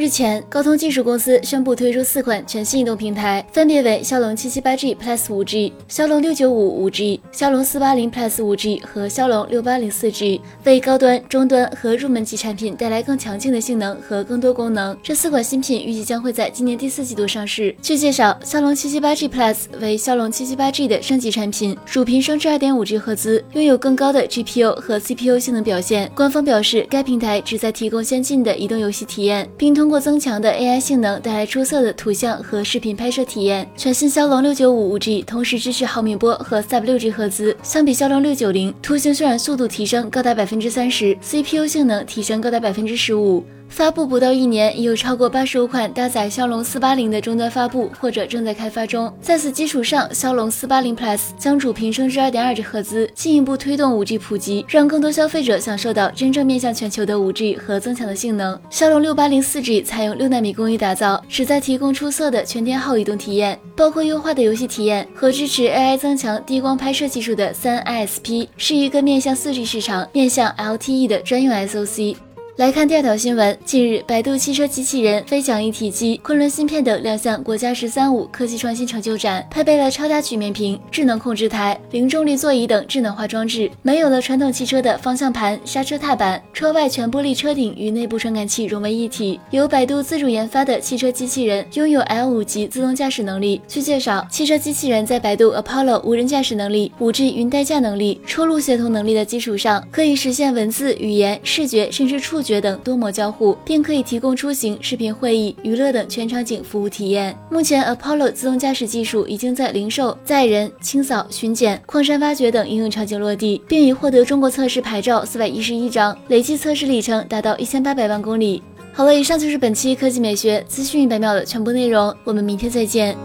日前，高通技术公司宣布推出四款全新移动平台，分别为骁龙七七八 G Plus 5G、骁龙六九五 5G、骁龙四八零 Plus 5G 和骁龙六八零四 G，为高端、中端和入门级产品带来更强劲的性能和更多功能。这四款新品预计将会在今年第四季度上市。据介绍，骁龙七七八 G Plus 为骁龙七七八 G 的升级产品，主频升至二点五 G 赫兹，拥有更高的 GPU 和 CPU 性能表现。官方表示，该平台旨在提供先进的移动游戏体验，并通通过增强的 AI 性能带来出色的图像和视频拍摄体验。全新骁龙六九五 5G 同时支持毫米波和 Sub 六 G 赫兹，相比骁龙六九零，图形渲染速度提升高达百分之三十，CPU 性能提升高达百分之十五。发布不到一年，已有超过八十五款搭载骁龙四八零的终端发布或者正在开发中。在此基础上，骁龙四八零 Plus 将主频升至二点二 G 赫兹，进一步推动五 G 普及，让更多消费者享受到真正面向全球的五 G 和增强的性能。骁龙六八零四 G 采用六纳米工艺打造，旨在提供出色的全天候移动体验，包括优化的游戏体验和支持 AI 增强低光拍摄技术的三 ISP，是一个面向四 G 市场、面向 LTE 的专用 SoC。来看第二条新闻。近日，百度汽车机器人、飞桨一体机、昆仑芯片等亮相国家“十三五”科技创新成就展，配备了超大曲面屏、智能控制台、零重力座椅等智能化装置，没有了传统汽车的方向盘、刹车踏板，车外全玻璃车顶与内部传感器融为一体。由百度自主研发的汽车机器人拥有 L5 级自动驾驶能力。据介绍，汽车机器人在百度 Apollo 无人驾驶能力、5G 云代驾能力、车路协同能力的基础上，可以实现文字、语言、视觉甚至触觉觉。等多模交互，并可以提供出行、视频会议、娱乐等全场景服务体验。目前，Apollo 自动驾驶技术已经在零售、载人、清扫、巡检、矿山挖掘等应用场景落地，并已获得中国测试牌照四百一十一张，累计测试里程达到一千八百万公里。好了，以上就是本期科技美学资讯一百秒的全部内容，我们明天再见。